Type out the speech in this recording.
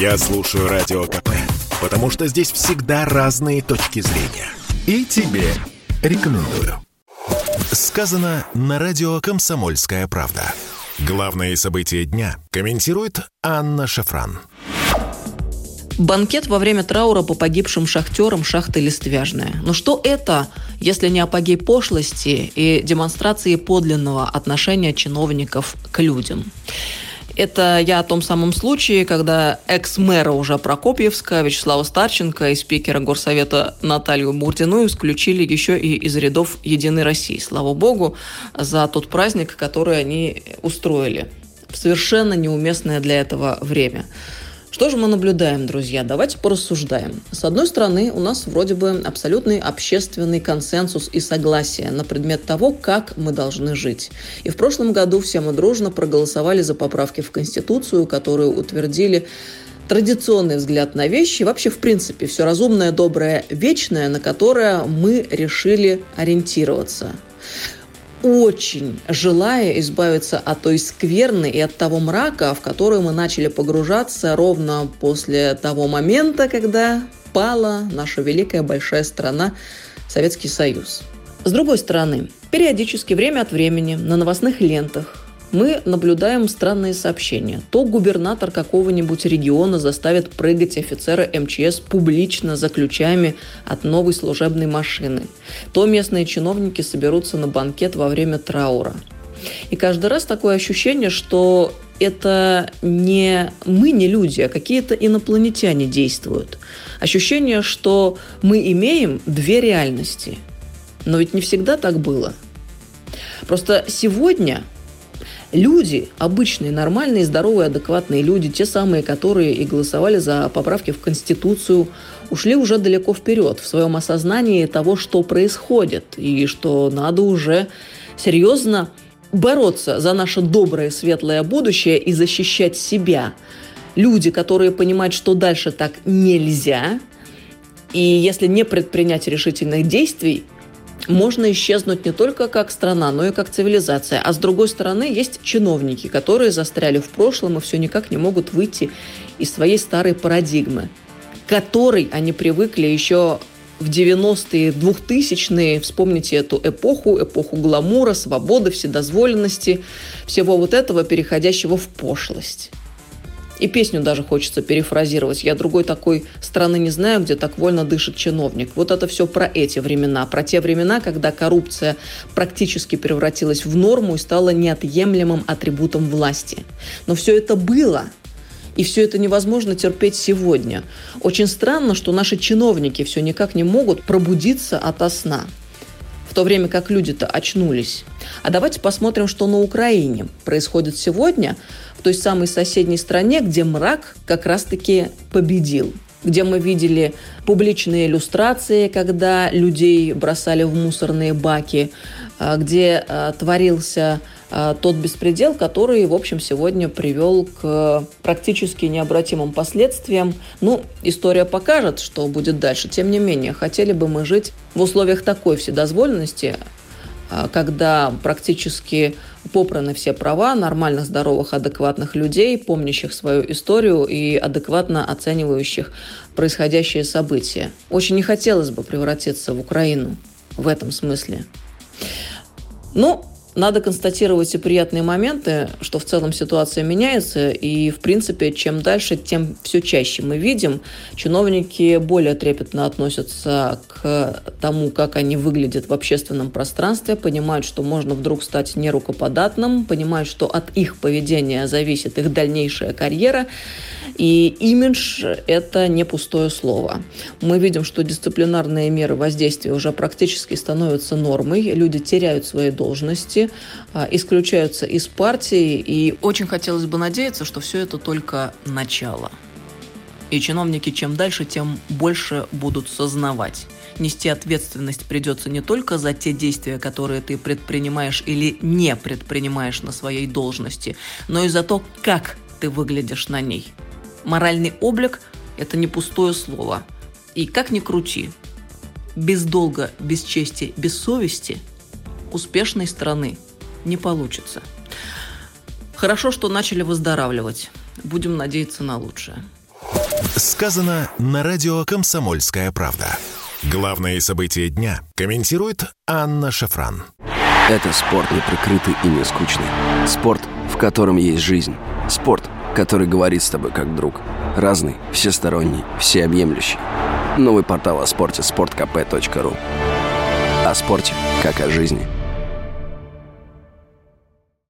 Я слушаю Радио КП, потому что здесь всегда разные точки зрения. И тебе рекомендую. Сказано на радио «Комсомольская правда». Главные события дня комментирует Анна Шафран. Банкет во время траура по погибшим шахтерам шахты Листвяжная. Но что это, если не апогей пошлости и демонстрации подлинного отношения чиновников к людям? Это я о том самом случае, когда экс-мэра уже Прокопьевска Вячеслава Старченко и спикера Горсовета Наталью Бурдину исключили еще и из рядов «Единой России». Слава богу, за тот праздник, который они устроили. Совершенно неуместное для этого время. Что же мы наблюдаем, друзья? Давайте порассуждаем. С одной стороны, у нас вроде бы абсолютный общественный консенсус и согласие на предмет того, как мы должны жить. И в прошлом году все мы дружно проголосовали за поправки в Конституцию, которые утвердили традиционный взгляд на вещи, вообще, в принципе, все разумное, доброе, вечное, на которое мы решили ориентироваться очень желая избавиться от той скверны и от того мрака, в который мы начали погружаться ровно после того момента, когда пала наша великая большая страна Советский Союз. С другой стороны, периодически, время от времени, на новостных лентах мы наблюдаем странные сообщения. То губернатор какого-нибудь региона заставит прыгать офицера МЧС публично за ключами от новой служебной машины. То местные чиновники соберутся на банкет во время траура. И каждый раз такое ощущение, что это не мы, не люди, а какие-то инопланетяне действуют. Ощущение, что мы имеем две реальности. Но ведь не всегда так было. Просто сегодня люди, обычные, нормальные, здоровые, адекватные люди, те самые, которые и голосовали за поправки в Конституцию, ушли уже далеко вперед в своем осознании того, что происходит, и что надо уже серьезно бороться за наше доброе, светлое будущее и защищать себя. Люди, которые понимают, что дальше так нельзя, и если не предпринять решительных действий, можно исчезнуть не только как страна, но и как цивилизация. А с другой стороны, есть чиновники, которые застряли в прошлом и все никак не могут выйти из своей старой парадигмы, которой они привыкли еще в 90-е, 2000-е, вспомните эту эпоху, эпоху гламура, свободы, вседозволенности, всего вот этого, переходящего в пошлость. И песню даже хочется перефразировать. Я другой такой страны не знаю, где так вольно дышит чиновник. Вот это все про эти времена, про те времена, когда коррупция практически превратилась в норму и стала неотъемлемым атрибутом власти. Но все это было, и все это невозможно терпеть сегодня. Очень странно, что наши чиновники все никак не могут пробудиться от сна то время как люди-то очнулись. А давайте посмотрим, что на Украине происходит сегодня, в той самой соседней стране, где мрак как раз-таки победил где мы видели публичные иллюстрации, когда людей бросали в мусорные баки, а, где а, творился тот беспредел, который, в общем, сегодня привел к практически необратимым последствиям. Ну, история покажет, что будет дальше. Тем не менее, хотели бы мы жить в условиях такой вседозволенности, а, когда практически попраны все права нормальных, здоровых, адекватных людей, помнящих свою историю и адекватно оценивающих происходящие события. Очень не хотелось бы превратиться в Украину в этом смысле. Ну, надо констатировать и приятные моменты, что в целом ситуация меняется, и, в принципе, чем дальше, тем все чаще мы видим, чиновники более трепетно относятся к тому, как они выглядят в общественном пространстве, понимают, что можно вдруг стать нерукоподатным, понимают, что от их поведения зависит их дальнейшая карьера, и имидж – это не пустое слово. Мы видим, что дисциплинарные меры воздействия уже практически становятся нормой, люди теряют свои должности, а, исключаются из партии, и очень хотелось бы надеяться, что все это только начало. И чиновники чем дальше, тем больше будут сознавать. Нести ответственность придется не только за те действия, которые ты предпринимаешь или не предпринимаешь на своей должности, но и за то, как ты выглядишь на ней – Моральный облик – это не пустое слово. И как ни крути, без долга, без чести, без совести успешной страны не получится. Хорошо, что начали выздоравливать. Будем надеяться на лучшее. Сказано на радио «Комсомольская правда». Главные события дня комментирует Анна Шафран. Это спорт не прикрытый и не скучный. Спорт, в котором есть жизнь. Спорт, который говорит с тобой как друг. Разный, всесторонний, всеобъемлющий. Новый портал о спорте – sportkp.ru О спорте, как о жизни –